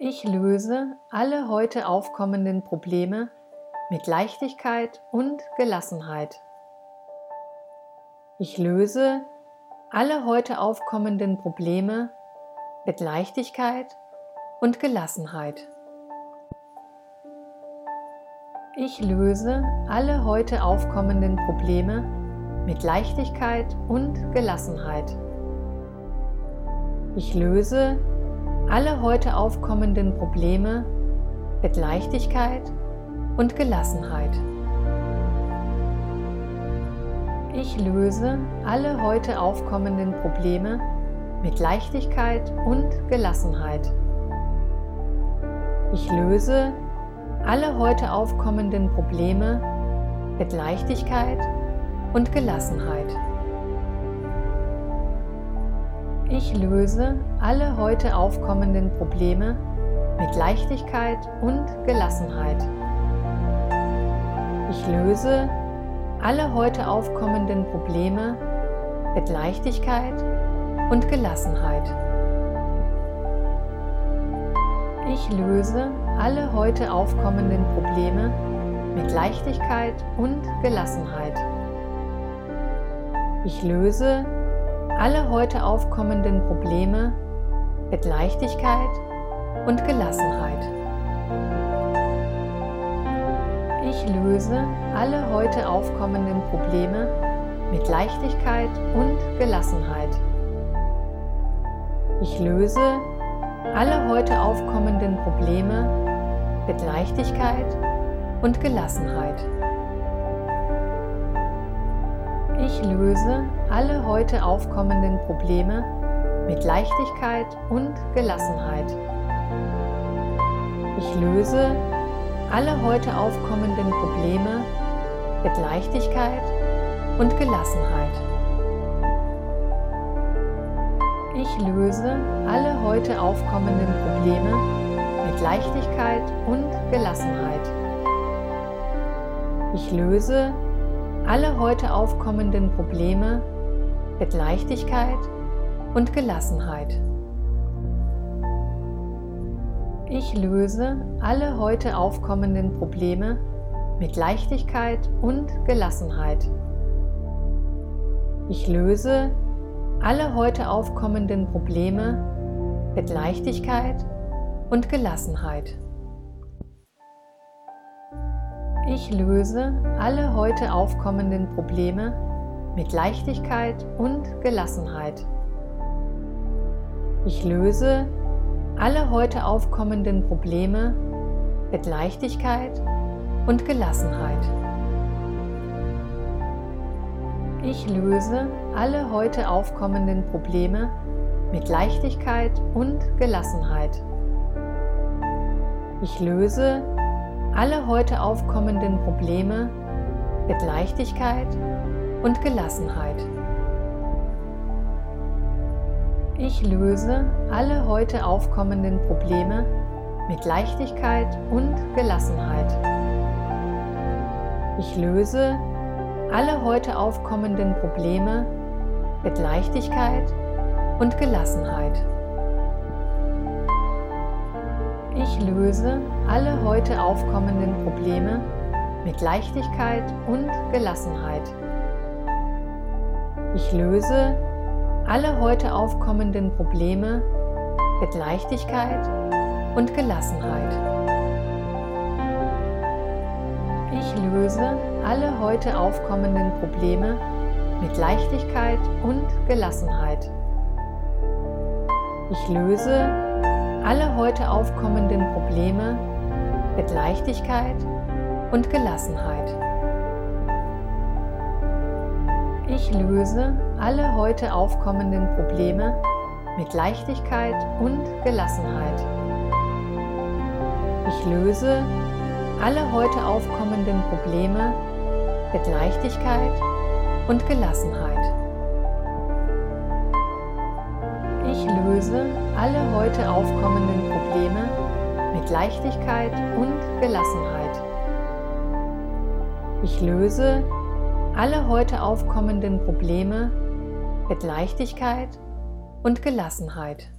Ich löse alle heute aufkommenden Probleme mit Leichtigkeit und Gelassenheit. Ich löse alle heute aufkommenden Probleme mit Leichtigkeit und Gelassenheit. Ich löse alle heute aufkommenden Probleme mit Leichtigkeit und Gelassenheit. Ich löse alle heute aufkommenden Probleme mit Leichtigkeit und Gelassenheit. Ich löse alle heute aufkommenden Probleme mit Leichtigkeit und Gelassenheit. Ich löse alle heute aufkommenden Probleme mit Leichtigkeit und Gelassenheit. Ich löse alle heute aufkommenden Probleme mit Leichtigkeit und Gelassenheit. Ich löse alle heute aufkommenden Probleme mit Leichtigkeit und Gelassenheit. Ich löse alle heute aufkommenden Probleme mit Leichtigkeit und Gelassenheit. Ich löse alle heute aufkommenden Probleme mit Leichtigkeit und Gelassenheit. Ich löse alle heute aufkommenden Probleme mit Leichtigkeit und Gelassenheit. Ich löse alle heute aufkommenden Probleme mit Leichtigkeit und Gelassenheit. Löse alle heute aufkommenden Probleme mit Leichtigkeit und Gelassenheit. Ich löse alle heute aufkommenden Probleme mit Leichtigkeit und Gelassenheit. Ich löse alle heute aufkommenden Probleme mit Leichtigkeit und Gelassenheit. Ich löse alle heute aufkommenden Probleme mit Leichtigkeit und Gelassenheit. Ich löse alle heute aufkommenden Probleme mit Leichtigkeit und Gelassenheit. Ich löse alle heute aufkommenden Probleme mit Leichtigkeit und Gelassenheit. Ich löse alle heute aufkommenden Probleme mit Leichtigkeit und Gelassenheit. Ich löse alle heute aufkommenden Probleme mit Leichtigkeit und Gelassenheit. Ich löse alle heute aufkommenden Probleme mit Leichtigkeit und Gelassenheit. Ich löse alle heute aufkommenden Probleme mit Leichtigkeit und Gelassenheit. Ich löse alle heute aufkommenden Probleme mit Leichtigkeit und Gelassenheit. Ich löse alle heute aufkommenden Probleme mit Leichtigkeit und Gelassenheit. Ich löse alle heute aufkommenden Probleme mit Leichtigkeit und Gelassenheit. Ich löse alle heute aufkommenden Probleme mit Leichtigkeit und Gelassenheit. Ich löse alle heute aufkommenden Probleme mit Leichtigkeit und Gelassenheit. Ich löse alle heute aufkommenden Probleme mit Leichtigkeit und Gelassenheit. Ich löse alle heute aufkommenden Probleme mit Leichtigkeit und Gelassenheit. Ich löse alle heute aufkommenden Probleme mit Leichtigkeit und Gelassenheit. Ich löse alle heute aufkommenden Probleme mit Leichtigkeit und Gelassenheit. Ich löse alle heute aufkommenden Probleme mit Leichtigkeit und Gelassenheit.